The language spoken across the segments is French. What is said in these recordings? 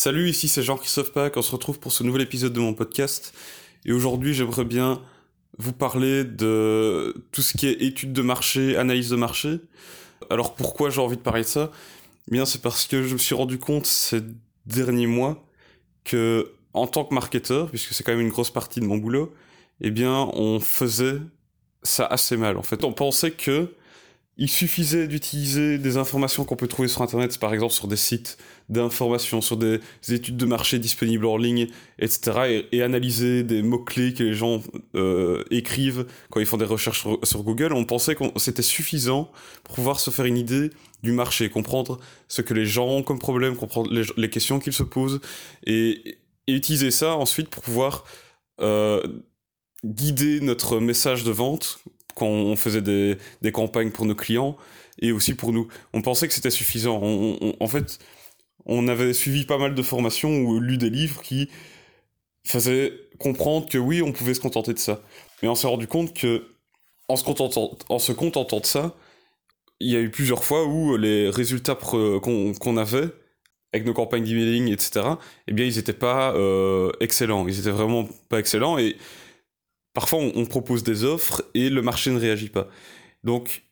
Salut, ici c'est Jean-Christophe Pack, on se retrouve pour ce nouvel épisode de mon podcast. Et aujourd'hui, j'aimerais bien vous parler de tout ce qui est études de marché, analyse de marché. Alors pourquoi j'ai envie de parler de ça? Eh Bien, c'est parce que je me suis rendu compte ces derniers mois que, en tant que marketeur, puisque c'est quand même une grosse partie de mon boulot, eh bien, on faisait ça assez mal. En fait, on pensait que il suffisait d'utiliser des informations qu'on peut trouver sur Internet, par exemple sur des sites d'information, sur des études de marché disponibles en ligne, etc., et, analyser des mots-clés que les gens euh, écrivent quand ils font des recherches sur, Google. On pensait que c'était suffisant pour pouvoir se faire une idée du marché, comprendre ce que les gens ont comme problème, comprendre les, questions qu'ils se posent, et, utiliser ça ensuite pour pouvoir euh, guider notre message de vente quand on faisait des, campagnes pour nos clients et aussi pour nous. On pensait que c'était suffisant. en fait, on avait suivi pas mal de formations ou lu des livres qui faisaient comprendre que oui, on pouvait se contenter de ça. Mais on s'est rendu compte que, en se, contentant, en se contentant de ça, il y a eu plusieurs fois où les résultats qu'on avait avec nos campagnes d'emailing, etc., eh bien, ils n'étaient pas euh, excellents. Ils étaient vraiment pas excellents et parfois on, propose des offres et le marché ne réagit pas. Donc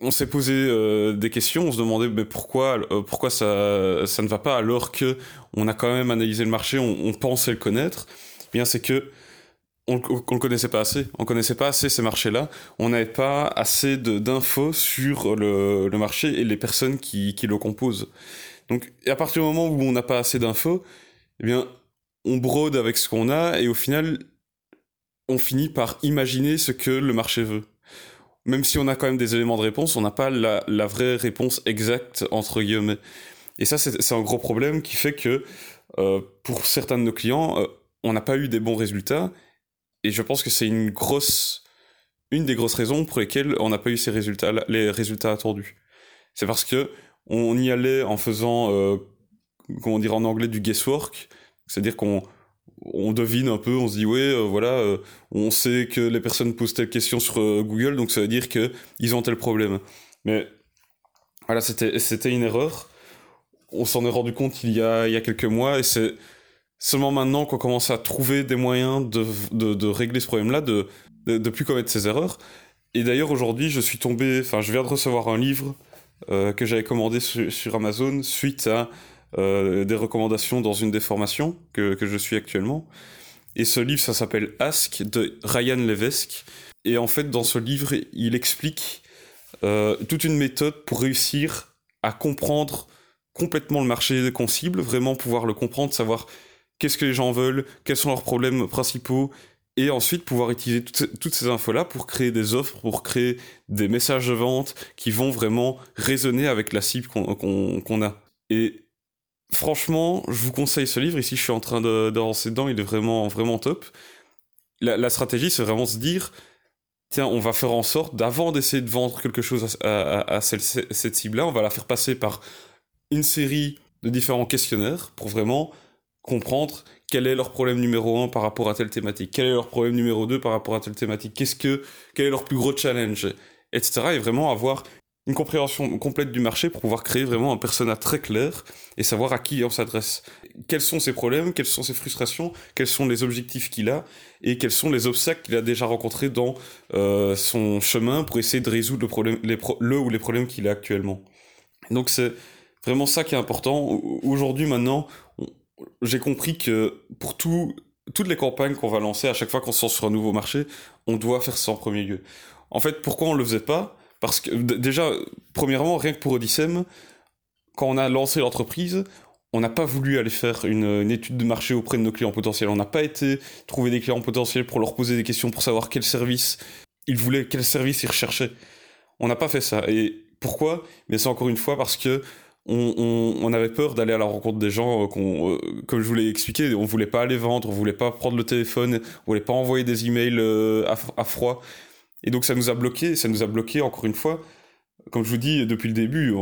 on s'est posé euh, des questions, on se demandait mais pourquoi euh, pourquoi ça ça ne va pas alors que on a quand même analysé le marché, on, pensait le connaître. Eh bien c'est que on, le connaissait pas assez, on connaissait pas assez ces marchés-là, on n'avait pas assez d'infos sur le, le, marché et les personnes qui, qui le composent. Donc à partir du moment où on n'a pas assez d'infos, eh bien on brode avec ce qu'on a et au final on finit par imaginer ce que le marché veut. Même si on a quand même des éléments de réponse, on n'a pas la, vraie réponse exacte, entre guillemets. Et ça, c'est un gros problème qui fait que euh, pour certains de nos clients, euh, on n'a pas eu des bons résultats. Et je pense que c'est une grosse, une des grosses raisons pour lesquelles on n'a pas eu ces résultats, les résultats attendus. C'est parce que on y allait en faisant, euh, comment dire en anglais, du guesswork. C'est-à-dire qu'on on devine un peu, on se dit ouais, euh, voilà, euh, on sait que les personnes posent telle question sur euh, Google, donc ça veut dire que ils ont tel problème. Mais voilà, c'était une erreur. On s'en est rendu compte il y a il y a quelques mois et c'est seulement maintenant qu'on commence à trouver des moyens de, de, régler ce problème-là, de, de, plus commettre ces erreurs. Et d'ailleurs aujourd'hui, je suis tombé, enfin, je viens de recevoir un livre que j'avais commandé sur Amazon suite à euh, des recommandations dans une des formations que, que je suis actuellement. Et ce livre, ça s'appelle Ask de Ryan Levesque. Et en fait, dans ce livre, il explique euh, toute une méthode pour réussir à comprendre complètement le marché qu'on cible, vraiment pouvoir le comprendre, savoir qu'est-ce que les gens veulent, quels sont leurs problèmes principaux, et ensuite pouvoir utiliser toutes ces, infos-là pour créer des offres, pour créer des messages de vente qui vont vraiment résonner avec la cible qu'on a. Et franchement, je vous conseille ce livre. Ici, je suis en train d'avancer dedans. Il est vraiment, vraiment top. La, stratégie, c'est vraiment se dire, tiens, on va faire en sorte, d'avant d'essayer de vendre quelque chose à, cette cible-là, on va la faire passer par une série de différents questionnaires pour vraiment comprendre quel est leur problème numéro un par rapport à telle thématique, quel est leur problème numéro 2 par rapport à telle thématique, qu'est-ce que, quel est leur plus gros challenge, etc. Et vraiment avoir une compréhension complète du marché pour pouvoir créer vraiment un persona très clair et savoir à qui on s'adresse. Quels sont ses problèmes, quelles sont ses frustrations, quels sont les objectifs qu'il a et quels sont les obstacles qu'il a déjà rencontrés dans euh, son chemin pour essayer de résoudre le, problème, le ou les problèmes qu'il a actuellement. Donc c'est vraiment ça qui est important. Aujourd'hui maintenant, j'ai compris que pour tout, toutes les campagnes qu'on va lancer à chaque fois qu'on se sur un nouveau marché, on doit faire ça en premier lieu. En fait, pourquoi on le faisait pas? Parce que déjà, premièrement, rien que pour Odyssem, quand on a lancé l'entreprise, on n'a pas voulu aller faire une, étude de marché auprès de nos clients potentiels. On n'a pas été trouver des clients potentiels pour leur poser des questions pour savoir quel service ils voulaient, quel service ils recherchaient. On n'a pas fait ça. Et pourquoi? Mais c'est encore une fois parce que on, avait peur d'aller à la rencontre des gens, euh, euh, comme je vous l'ai expliqué, on voulait pas aller vendre, on voulait pas prendre le téléphone, on voulait pas envoyer des emails euh, à, froid. Et donc ça nous a bloqué, ça nous a bloqué encore une fois. Comme je vous dis depuis le début,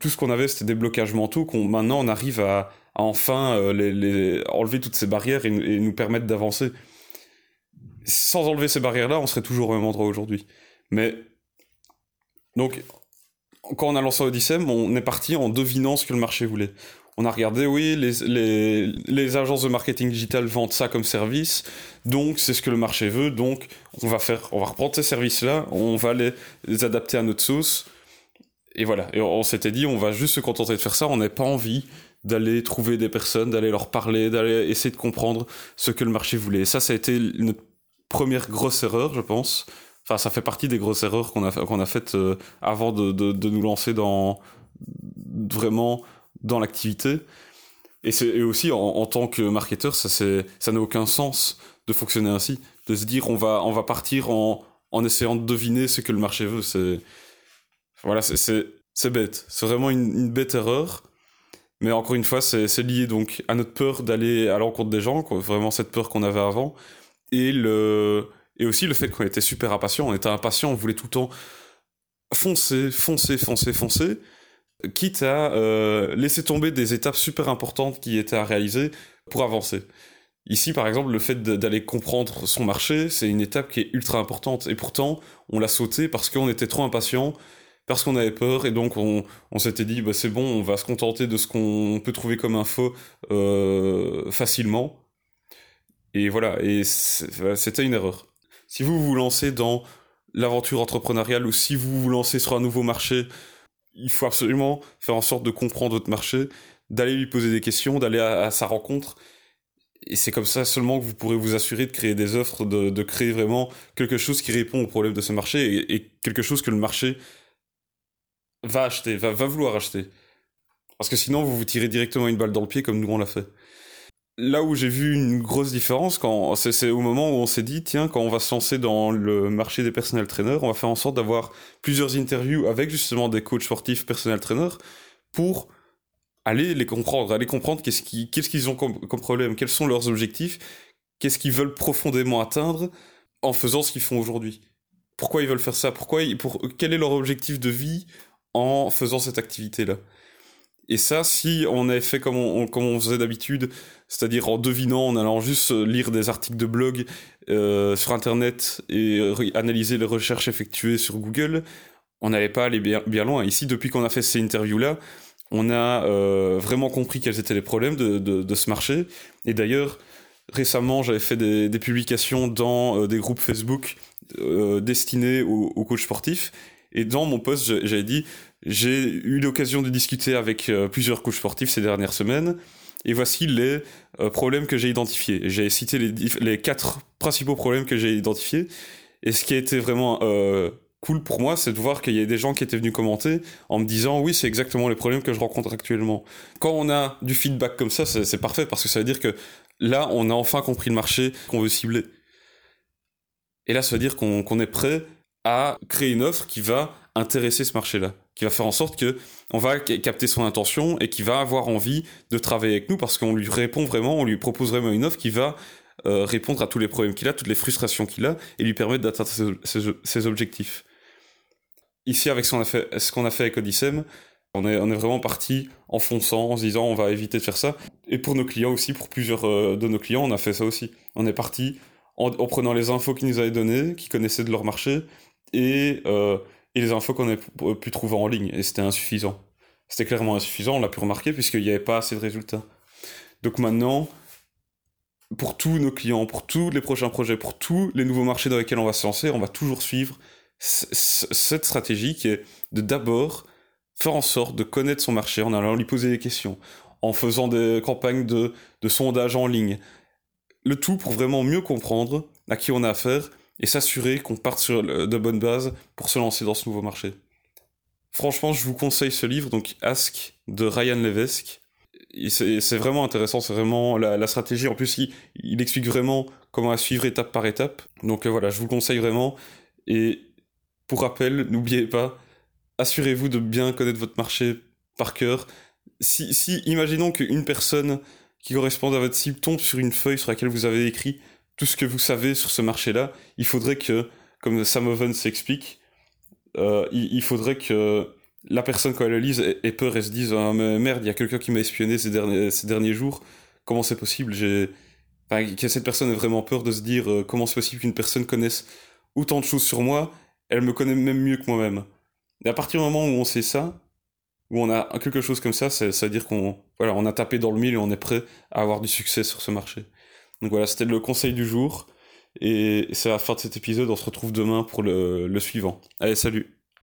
tout ce qu'on avait c'était des blocages mentaux. Qu'on maintenant on arrive à, enfin euh, enlever toutes ces barrières et, nous permettre d'avancer. Sans enlever ces barrières-là, on serait toujours au même endroit aujourd'hui. Mais donc quand on a lancé Odyssey, on est parti en devinant ce que le marché voulait. On a regardé, oui, les, les, les, agences de marketing digital vendent ça comme service, donc c'est ce que le marché veut, donc on va faire, on va reprendre ces services-là, on va les, les, adapter à notre sauce, et voilà. Et on, s'était dit, on va juste se contenter de faire ça, on n'a pas envie d'aller trouver des personnes, d'aller leur parler, d'aller essayer de comprendre ce que le marché voulait. Et ça, ça a été notre première grosse erreur, je pense. Enfin, ça fait partie des grosses erreurs qu'on a, a faites euh, avant de, de nous lancer dans vraiment dans l'activité. Et, aussi, en, tant que marketeur, ça, n'a aucun sens de fonctionner ainsi. De se dire, on va, partir en, essayant de deviner ce que le marché veut. C'est, voilà, c'est bête. C'est vraiment une, bête erreur. Mais encore une fois, c'est lié donc à notre peur d'aller à l'encontre des gens, vraiment cette peur qu'on avait avant. Et, et aussi le fait qu'on était super impatient. On était impatient, on voulait tout le temps foncer, foncer, foncer, foncer quitte à euh, laisser tomber des étapes super importantes qui étaient à réaliser pour avancer. Ici, par exemple, le fait d'aller comprendre son marché, c'est une étape qui est ultra importante. Et pourtant, on l'a sauté parce qu'on était trop impatient, parce qu'on avait peur, et donc on, on s'était dit, bah, c'est bon, on va se contenter de ce qu'on peut trouver comme info euh, facilement. Et voilà, et c'était une erreur. Si vous vous lancez dans l'aventure entrepreneuriale ou si vous vous lancez sur un nouveau marché, il faut absolument faire en sorte de comprendre votre marché, d'aller lui poser des questions, d'aller à, sa rencontre. Et c'est comme ça seulement que vous pourrez vous assurer de créer des offres, de, créer vraiment quelque chose qui répond aux problèmes de ce marché et, quelque chose que le marché va acheter, va, vouloir acheter. Parce que sinon, vous vous tirez directement une balle dans le pied comme nous on l'a fait là où j'ai vu une grosse différence, c'est au moment où on s'est dit, tiens, quand on va se lancer dans le marché des personnels trainers, on va faire en sorte d'avoir plusieurs interviews avec justement des coachs sportifs, personnels trainers, pour aller les comprendre, aller comprendre qu'est-ce qu'ils qu'est-ce qu'ils ont comme, problème, quels sont leurs objectifs, qu'est-ce qu'ils veulent profondément atteindre en faisant ce qu'ils font aujourd'hui. Pourquoi ils veulent faire ça? Pourquoi pour, Quel est leur objectif de vie en faisant cette activité-là? Et ça, si on avait fait comme on, faisait d'habitude, c'est-à-dire en devinant, en allant juste lire des articles de blog euh, sur Internet et analyser les recherches effectuées sur Google, on n'allait pas aller bien, loin. Ici, depuis qu'on a fait ces interviews-là, on a euh, vraiment compris quels étaient les problèmes de, ce marché. Et d'ailleurs, récemment, j'avais fait des, publications dans euh, des groupes Facebook euh, destinés aux, aux coachs sportifs. Et dans mon post, j'avais dit, j'ai eu l'occasion de discuter avec euh, plusieurs coachs sportifs ces dernières semaines, et voici les euh, problèmes que j'ai identifiés. J'ai cité les, quatre principaux problèmes que j'ai identifiés, et ce qui a été vraiment euh, cool pour moi, c'est de voir qu'il y a des gens qui étaient venus commenter en me disant oui, c'est exactement les problèmes que je rencontre actuellement. Quand on a du feedback comme ça, c'est parfait parce que ça veut dire que là, on a enfin compris le marché qu'on veut cibler. Et là, ça veut dire qu'on est prêt à créer une offre qui va intéresser ce marché-là, qui va faire en sorte que on va capter son intention et qui va avoir envie de travailler avec nous parce qu'on lui répond vraiment, on lui propose vraiment une offre qui va euh, répondre à tous les problèmes qu'il a, toutes les frustrations qu'il a et lui permettre d'atteindre ses, objectifs. Ici, avec ce qu'on a fait, a fait avec Odyssem, on est, vraiment parti en fonçant, en se disant on va éviter de faire ça. Et pour nos clients aussi, pour plusieurs euh, de nos clients, on a fait ça aussi. On est parti en prenant les infos qu'ils nous avaient données, qu'ils connaissaient de leur marché, et, euh, et les infos qu'on a pu trouver en ligne. Et c'était insuffisant. C'était clairement insuffisant, on l'a pu remarquer, puisqu'il n'y avait pas assez de résultats. Donc maintenant, pour tous nos clients, pour tous les prochains projets, pour tous les nouveaux marchés dans lesquels on va se lancer, on va toujours suivre cette stratégie qui est de d'abord faire en sorte de connaître son marché en allant lui poser des questions, en faisant des campagnes de, de sondage en ligne. Le tout pour vraiment mieux comprendre à qui on a affaire et s'assurer qu'on parte sur de bonnes bases pour se lancer dans ce nouveau marché. Franchement, je vous conseille ce livre, donc Ask de Ryan Levesque. C'est vraiment intéressant, c'est vraiment la, stratégie. En plus, il, explique vraiment comment à suivre étape par étape. Donc euh, voilà, je vous conseille vraiment. Et pour rappel, n'oubliez pas, assurez-vous de bien connaître votre marché par cœur. Si, si imaginons qu'une personne qui correspond à votre cible tombe sur une feuille sur laquelle vous avez écrit tout ce que vous savez sur ce marché-là, il faudrait que, comme Sam s'explique, euh, il, faudrait que la personne, quand elle le lise, ait, peur et se dise ah, mais merde, il y a quelqu'un qui m'a espionné ces derniers, ces derniers jours. Comment c'est possible? Que cette personne ait vraiment peur de se dire euh, comment c'est possible qu'une personne connaisse autant de choses sur moi Elle me connaît même mieux que moi-même. Et à partir du moment où on sait ça, où on a quelque chose comme ça, c'est à dire qu'on voilà, on a tapé dans le mille et on est prêt à avoir du succès sur ce marché. Donc voilà, c'était le conseil du jour. Et c'est la fin de cet épisode, on se retrouve demain pour le, le suivant. Allez, salut